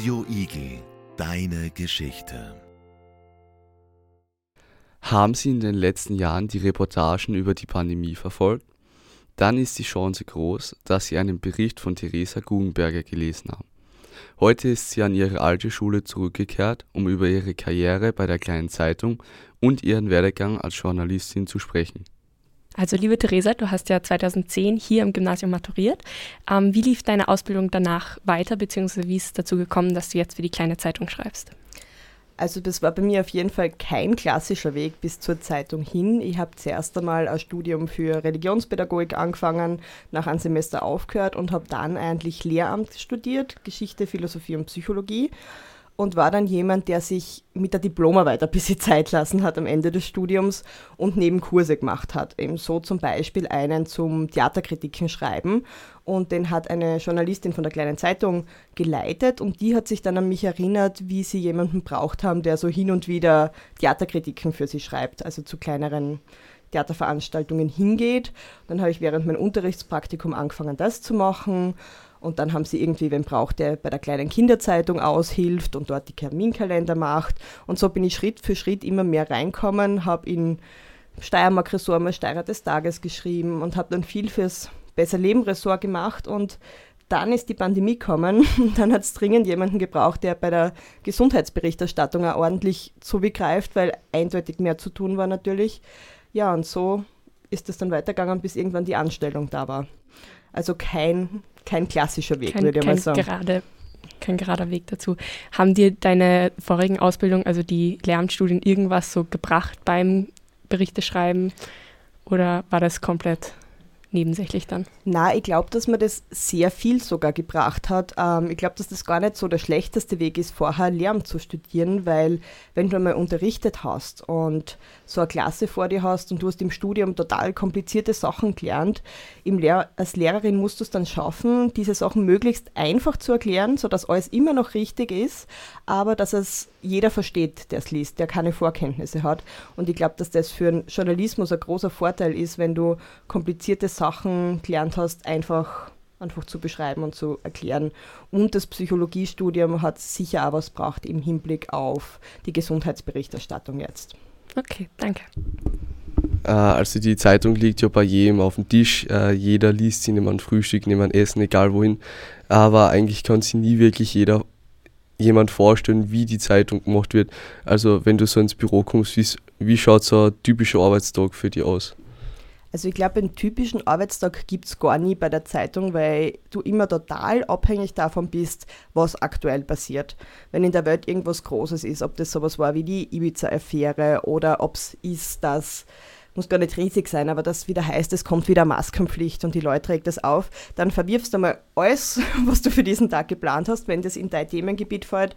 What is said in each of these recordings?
Radio Igel, deine Geschichte. Haben Sie in den letzten Jahren die Reportagen über die Pandemie verfolgt? Dann ist die Chance groß, dass Sie einen Bericht von Theresa Guggenberger gelesen haben. Heute ist sie an ihre alte Schule zurückgekehrt, um über ihre Karriere bei der kleinen Zeitung und ihren Werdegang als Journalistin zu sprechen. Also liebe Theresa, du hast ja 2010 hier im Gymnasium maturiert. Ähm, wie lief deine Ausbildung danach weiter, beziehungsweise wie ist es dazu gekommen, dass du jetzt für die kleine Zeitung schreibst? Also das war bei mir auf jeden Fall kein klassischer Weg bis zur Zeitung hin. Ich habe zuerst einmal ein Studium für Religionspädagogik angefangen, nach einem Semester aufgehört und habe dann eigentlich Lehramt studiert, Geschichte, Philosophie und Psychologie und war dann jemand, der sich mit der Diplomarbeit ein bisschen Zeit lassen hat am Ende des Studiums und Nebenkurse gemacht hat. Eben so zum Beispiel einen zum Theaterkritiken schreiben und den hat eine Journalistin von der kleinen Zeitung geleitet und die hat sich dann an mich erinnert, wie sie jemanden braucht haben, der so hin und wieder Theaterkritiken für sie schreibt, also zu kleineren Theaterveranstaltungen hingeht. Dann habe ich während meinem Unterrichtspraktikum angefangen, das zu machen und dann haben sie irgendwie wen braucht, der bei der kleinen Kinderzeitung aushilft und dort die Terminkalender macht. Und so bin ich Schritt für Schritt immer mehr reinkommen, habe in Steiermark-Ressort mal Steirer des Tages geschrieben und habe dann viel fürs Besser Leben-Ressort gemacht und dann ist die Pandemie gekommen und dann hat es dringend jemanden gebraucht, der bei der Gesundheitsberichterstattung auch ordentlich zugreift, weil eindeutig mehr zu tun war natürlich. Ja, und so ist es dann weitergegangen, bis irgendwann die Anstellung da war. Also kein kein klassischer Weg, kein, würde ich mal sagen. Gerade, kein gerader Weg dazu. Haben dir deine vorigen Ausbildung, also die Lehramtsstudien, irgendwas so gebracht beim Berichteschreiben oder war das komplett nebensächlich dann? Na, ich glaube, dass mir das sehr viel sogar gebracht hat. Ähm, ich glaube, dass das gar nicht so der schlechteste Weg ist, vorher Lehramt zu studieren, weil wenn du einmal unterrichtet hast und so eine Klasse vor dir hast und du hast im Studium total komplizierte Sachen gelernt, Lehr als Lehrerin musst du es dann schaffen, diese Sachen möglichst einfach zu erklären, sodass alles immer noch richtig ist, aber dass es jeder versteht, der es liest, der keine Vorkenntnisse hat. Und ich glaube, dass das für den Journalismus ein großer Vorteil ist, wenn du komplizierte Sachen gelernt hast, einfach einfach zu beschreiben und zu erklären. Und das Psychologiestudium hat sicher auch was braucht im Hinblick auf die Gesundheitsberichterstattung jetzt. Okay, danke. Äh, also die Zeitung liegt ja bei jedem auf dem Tisch. Äh, jeder liest sie, nimmt Frühstück, nimmt Essen, egal wohin. Aber eigentlich kann sie nie wirklich jeder jemand vorstellen, wie die Zeitung gemacht wird. Also wenn du so ins Büro kommst, wie, wie schaut so ein typischer Arbeitstag für dich aus? Also ich glaube, einen typischen Arbeitstag gibt es gar nie bei der Zeitung, weil du immer total abhängig davon bist, was aktuell passiert. Wenn in der Welt irgendwas Großes ist, ob das sowas war wie die Ibiza-Affäre oder ob es ist, dass muss gar nicht riesig sein, aber das wieder heißt, es kommt wieder Maskenpflicht und die Leute trägt das auf, dann verwirfst du mal alles, was du für diesen Tag geplant hast, wenn das in dein Themengebiet fällt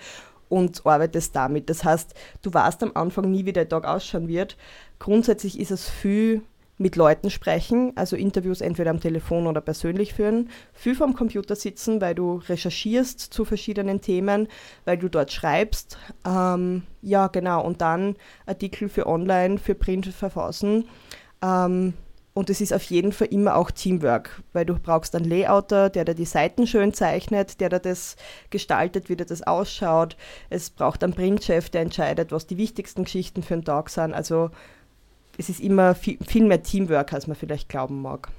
und arbeitest damit. Das heißt, du weißt am Anfang nie, wie der Tag ausschauen wird. Grundsätzlich ist es viel mit Leuten sprechen, also Interviews entweder am Telefon oder persönlich führen, viel vom Computer sitzen, weil du recherchierst zu verschiedenen Themen, weil du dort schreibst, ähm, ja genau, und dann Artikel für Online, für Print verfassen. Ähm, und es ist auf jeden Fall immer auch Teamwork, weil du brauchst einen Layouter, der dir die Seiten schön zeichnet, der dir das gestaltet, wie dir das ausschaut. Es braucht einen Printchef, der entscheidet, was die wichtigsten Geschichten für den Tag sind. Also es ist immer viel, viel mehr Teamwork, als man vielleicht glauben mag.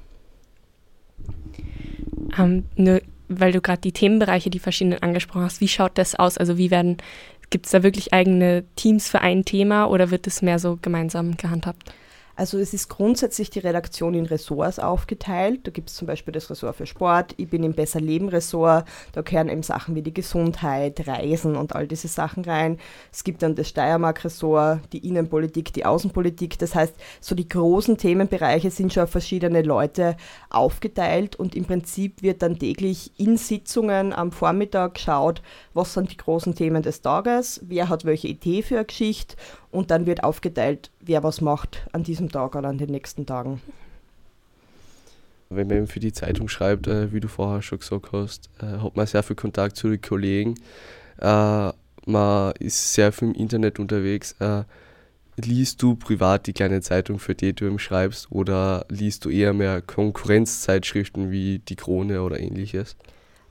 Ähm, nur weil du gerade die Themenbereiche, die verschiedenen angesprochen hast, wie schaut das aus? Also wie werden, gibt es da wirklich eigene Teams für ein Thema oder wird es mehr so gemeinsam gehandhabt? Also es ist grundsätzlich die Redaktion in Ressorts aufgeteilt. Da gibt es zum Beispiel das Ressort für Sport, ich bin im Besser Leben Ressort, da gehören eben Sachen wie die Gesundheit, Reisen und all diese Sachen rein. Es gibt dann das Steiermark Ressort, die Innenpolitik, die Außenpolitik. Das heißt, so die großen Themenbereiche sind schon auf verschiedene Leute aufgeteilt und im Prinzip wird dann täglich in Sitzungen am Vormittag geschaut, was sind die großen Themen des Tages, wer hat welche Idee für eine Geschichte und dann wird aufgeteilt, wer was macht an diesem Tag oder an den nächsten Tagen. Wenn man eben für die Zeitung schreibt, äh, wie du vorher schon gesagt hast, äh, hat man sehr viel Kontakt zu den Kollegen. Äh, man ist sehr viel im Internet unterwegs. Liest du privat die kleine Zeitung, für die du eben schreibst, oder liest du eher mehr Konkurrenzzeitschriften wie die Krone oder ähnliches?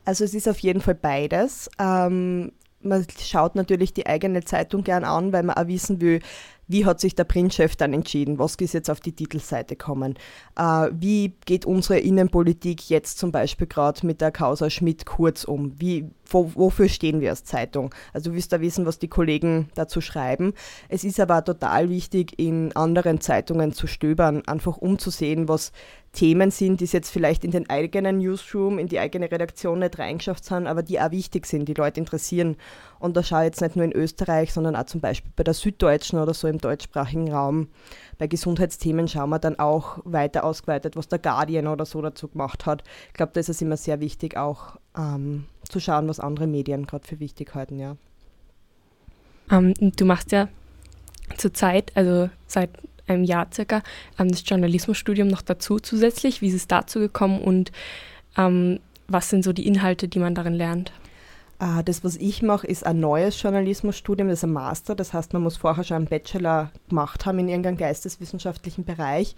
Also es ist auf jeden Fall beides. Ähm, man schaut natürlich die eigene Zeitung gern an, weil man auch wissen will, wie hat sich der Printchef dann entschieden? Was ist jetzt auf die Titelseite kommen? Äh, wie geht unsere Innenpolitik jetzt zum Beispiel gerade mit der Causa Schmidt-Kurz um? Wie, wo, wofür stehen wir als Zeitung? Also du wirst da wissen, was die Kollegen dazu schreiben. Es ist aber total wichtig, in anderen Zeitungen zu stöbern, einfach um zu sehen, was Themen sind, die es jetzt vielleicht in den eigenen Newsroom, in die eigene Redaktion nicht reingeschafft haben, aber die auch wichtig sind, die Leute interessieren. Und da schaue ich jetzt nicht nur in Österreich, sondern auch zum Beispiel bei der Süddeutschen oder so im deutschsprachigen Raum. Bei Gesundheitsthemen schauen wir dann auch weiter ausgeweitet, was der Guardian oder so dazu gemacht hat. Ich glaube, da ist es immer sehr wichtig, auch ähm, zu schauen, was andere Medien gerade für wichtig halten, ja. Um, ähm, du machst ja zurzeit, also seit einem Jahr circa, ähm, das Journalismusstudium noch dazu zusätzlich. Wie ist es dazu gekommen und ähm, was sind so die Inhalte, die man darin lernt? Ah, das, was ich mache, ist ein neues Journalismusstudium, das ist ein Master. Das heißt, man muss vorher schon einen Bachelor gemacht haben in irgendeinem geisteswissenschaftlichen Bereich.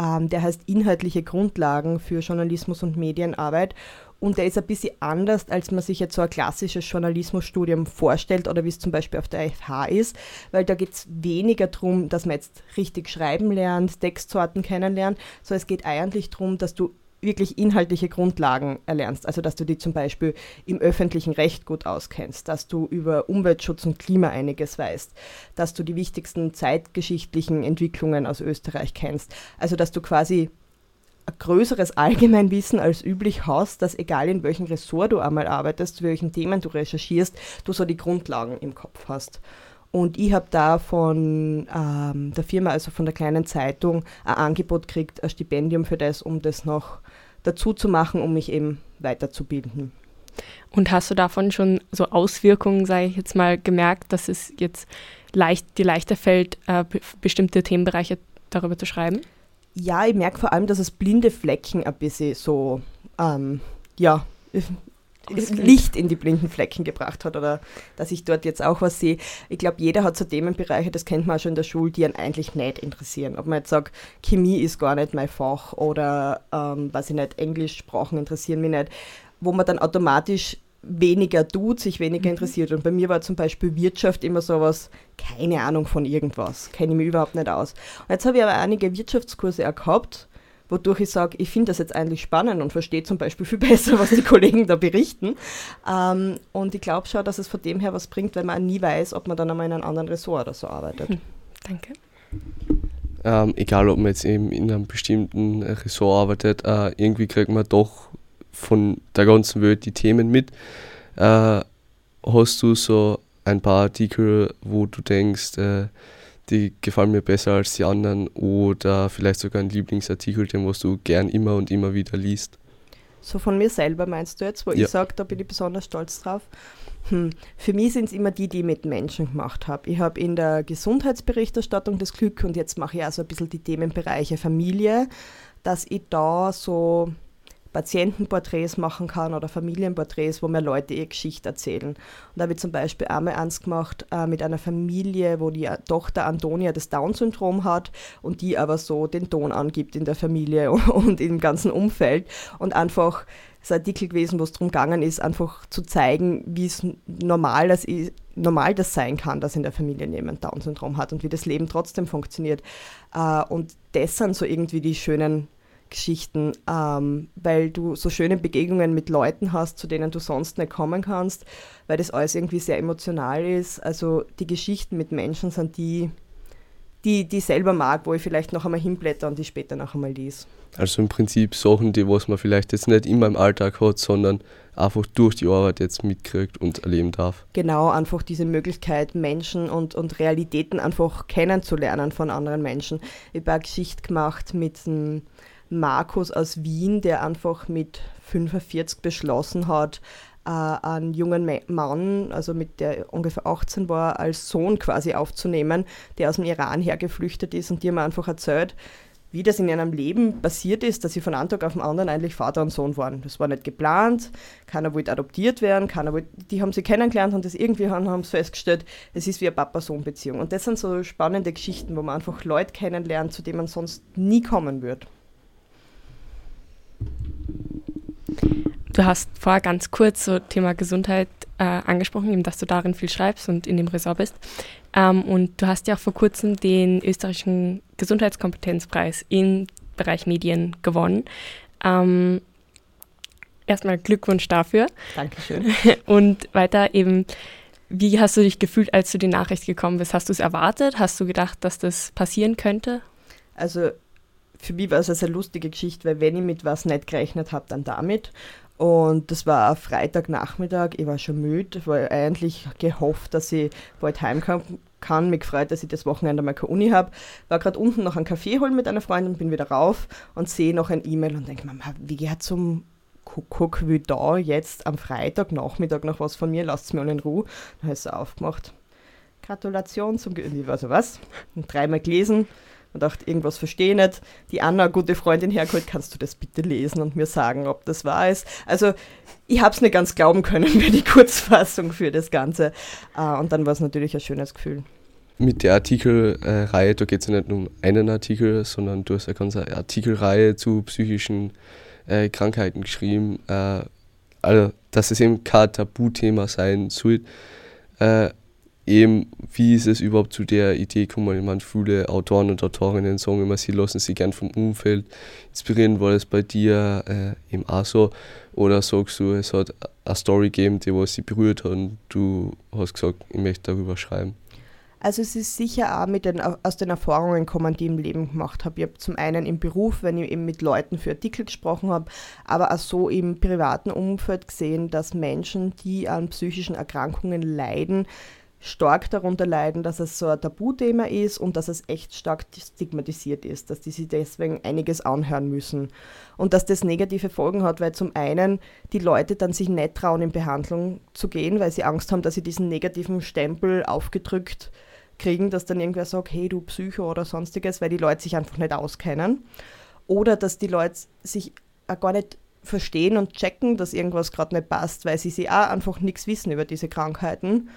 Ähm, der heißt Inhaltliche Grundlagen für Journalismus und Medienarbeit. Und der ist ein bisschen anders, als man sich jetzt so ein klassisches Journalismusstudium vorstellt oder wie es zum Beispiel auf der FH ist, weil da geht es weniger darum, dass man jetzt richtig schreiben lernt, Textsorten kennenlernt, sondern es geht eigentlich darum, dass du wirklich inhaltliche Grundlagen erlernst. Also dass du die zum Beispiel im öffentlichen Recht gut auskennst, dass du über Umweltschutz und Klima einiges weißt, dass du die wichtigsten zeitgeschichtlichen Entwicklungen aus Österreich kennst. Also dass du quasi ein größeres Allgemeinwissen als üblich hast, dass egal in welchem Ressort du einmal arbeitest, zu welchen Themen du recherchierst, du so die Grundlagen im Kopf hast. Und ich habe da von ähm, der Firma, also von der kleinen Zeitung, ein Angebot gekriegt, ein Stipendium für das, um das noch dazu zu machen, um mich eben weiterzubilden. Und hast du davon schon so Auswirkungen, sage ich jetzt mal, gemerkt, dass es jetzt leicht, dir leichter fällt, äh, bestimmte Themenbereiche darüber zu schreiben? Ja, ich merke vor allem, dass es blinde Flecken ein bisschen so, ähm, ja, Licht in die blinden Flecken gebracht hat oder dass ich dort jetzt auch was sehe. Ich glaube, jeder hat so Themenbereiche, das kennt man auch schon in der Schule, die einen eigentlich nicht interessieren. Ob man jetzt sagt, Chemie ist gar nicht mein Fach oder, ähm, weiß ich nicht, Englischsprachen interessieren mich nicht, wo man dann automatisch weniger tut, sich weniger mhm. interessiert. Und bei mir war zum Beispiel Wirtschaft immer so was, keine Ahnung von irgendwas, kenne ich mich überhaupt nicht aus. Und jetzt habe ich aber einige Wirtschaftskurse auch gehabt, wodurch ich sage, ich finde das jetzt eigentlich spannend und verstehe zum Beispiel viel besser, was die Kollegen da berichten. Ähm, und ich glaube schon, dass es von dem her was bringt, weil man nie weiß, ob man dann einmal in einem anderen Ressort oder so arbeitet. Hm, danke. Ähm, egal, ob man jetzt eben in einem bestimmten Ressort arbeitet, äh, irgendwie kriegt man doch von der ganzen Welt die Themen mit. Äh, hast du so ein paar Artikel, wo du denkst, äh, die gefallen mir besser als die anderen oder vielleicht sogar ein Lieblingsartikel, den was du gern immer und immer wieder liest? So von mir selber meinst du jetzt, wo ja. ich sage, da bin ich besonders stolz drauf. Hm. Für mich sind es immer die, die ich mit Menschen gemacht habe. Ich habe in der Gesundheitsberichterstattung das Glück und jetzt mache ich also ein bisschen die Themenbereiche Familie, dass ich da so Patientenporträts machen kann oder Familienporträts, wo mir Leute ihre Geschichte erzählen. Und da habe ich zum Beispiel einmal eins gemacht äh, mit einer Familie, wo die Tochter Antonia das Down-Syndrom hat und die aber so den Ton angibt in der Familie und im ganzen Umfeld und einfach das Artikel gewesen, wo es darum gegangen ist, einfach zu zeigen, wie es normal das, ist, normal das sein kann, dass in der Familie jemand Down-Syndrom hat und wie das Leben trotzdem funktioniert. Äh, und das sind so irgendwie die schönen Geschichten, ähm, weil du so schöne Begegnungen mit Leuten hast, zu denen du sonst nicht kommen kannst, weil das alles irgendwie sehr emotional ist. Also die Geschichten mit Menschen sind die, die, die ich selber mag, wo ich vielleicht noch einmal hinblätter und die später noch einmal lese. Also im Prinzip Sachen, die was man vielleicht jetzt nicht immer im Alltag hat, sondern einfach durch die Arbeit jetzt mitkriegt und erleben darf. Genau, einfach diese Möglichkeit, Menschen und, und Realitäten einfach kennenzulernen von anderen Menschen. Ich habe eine Geschichte gemacht mit einem Markus aus Wien, der einfach mit 45 beschlossen hat, äh, einen jungen Mann, also mit der ungefähr 18 war, als Sohn quasi aufzunehmen, der aus dem Iran hergeflüchtet ist und die haben einfach erzählt, wie das in ihrem Leben passiert ist, dass sie von einem Tag auf den anderen eigentlich Vater und Sohn waren. Das war nicht geplant, keiner wollte adoptiert werden, keiner wollte, die haben sie kennengelernt und das irgendwie haben, haben sie festgestellt, es ist wie eine Papa-Sohn-Beziehung. Und das sind so spannende Geschichten, wo man einfach Leute kennenlernt, zu denen man sonst nie kommen würde. Du hast vorher ganz kurz so Thema Gesundheit äh, angesprochen, eben, dass du darin viel schreibst und in dem Ressort bist. Ähm, und du hast ja auch vor kurzem den österreichischen Gesundheitskompetenzpreis im Bereich Medien gewonnen. Ähm, erstmal Glückwunsch dafür. Dankeschön. Und weiter eben, wie hast du dich gefühlt, als du die Nachricht gekommen bist? Hast du es erwartet? Hast du gedacht, dass das passieren könnte? Also für mich war es eine sehr lustige Geschichte, weil wenn ich mit was nicht gerechnet habe, dann damit. Und das war Freitagnachmittag, ich war schon müde, weil eigentlich gehofft, dass ich bald heimkommen kann. Mich gefreut, dass ich das Wochenende mal keine Uni habe. War gerade unten noch einen Kaffee holen mit einer Freundin, bin wieder rauf und sehe noch ein E-Mail und denke mir, wie zum Kuckuck will da jetzt am Freitagnachmittag noch was von mir, lasst es mir in Ruhe. Dann habe ich es aufgemacht. Gratulation zum Ge ich weiß was. Und dreimal gelesen und dachte, irgendwas verstehe ich nicht. Die Anna, gute Freundin, hergeholt, kannst du das bitte lesen und mir sagen, ob das wahr ist. Also ich habe es nicht ganz glauben können für die Kurzfassung für das Ganze. Uh, und dann war es natürlich ein schönes Gefühl. Mit der Artikelreihe, da geht es ja nicht nur um einen Artikel, sondern du hast eine Artikelreihe zu psychischen äh, Krankheiten geschrieben. Äh, also, dass es eben kein Tabuthema sein soll. Äh, eben, wie ist es überhaupt zu der Idee gekommen? Ich meine, viele Autoren und Autorinnen sagen immer, sie lassen sich gern vom Umfeld inspirieren. War das bei dir äh, eben auch so? Oder sagst du, es hat eine Story gegeben, die was sie berührt hat und du hast gesagt, ich möchte darüber schreiben? Also es ist sicher auch mit den, aus den Erfahrungen kommen, die ich im Leben gemacht habe. Ich habe zum einen im Beruf, wenn ich eben mit Leuten für Artikel gesprochen habe, aber auch so im privaten Umfeld gesehen, dass Menschen, die an psychischen Erkrankungen leiden, stark darunter leiden, dass es so ein Tabuthema ist und dass es echt stark stigmatisiert ist, dass die sich deswegen einiges anhören müssen. Und dass das negative Folgen hat, weil zum einen die Leute dann sich nicht trauen, in Behandlung zu gehen, weil sie Angst haben, dass sie diesen negativen Stempel aufgedrückt kriegen, dass dann irgendwer sagt, hey du Psycho oder sonstiges, weil die Leute sich einfach nicht auskennen. Oder dass die Leute sich auch gar nicht verstehen und checken, dass irgendwas gerade nicht passt, weil sie sich auch einfach nichts wissen über diese Krankheiten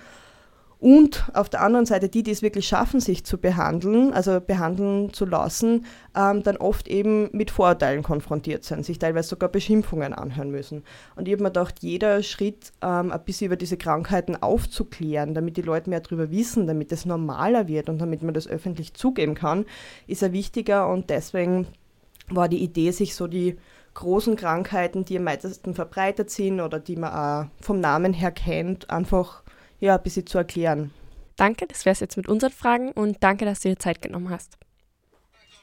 und auf der anderen Seite die, die es wirklich schaffen, sich zu behandeln, also behandeln zu lassen, ähm, dann oft eben mit Vorurteilen konfrontiert sind, sich teilweise sogar Beschimpfungen anhören müssen. Und ich habe mir gedacht, jeder Schritt, ähm, ein bisschen über diese Krankheiten aufzuklären, damit die Leute mehr darüber wissen, damit es normaler wird und damit man das öffentlich zugeben kann, ist ein wichtiger und deswegen war die Idee, sich so die großen Krankheiten, die am meisten verbreitet sind oder die man auch vom Namen her kennt, einfach ja, ein bisschen zu erklären. Danke, das wäre es jetzt mit unseren Fragen und danke, dass du dir Zeit genommen hast.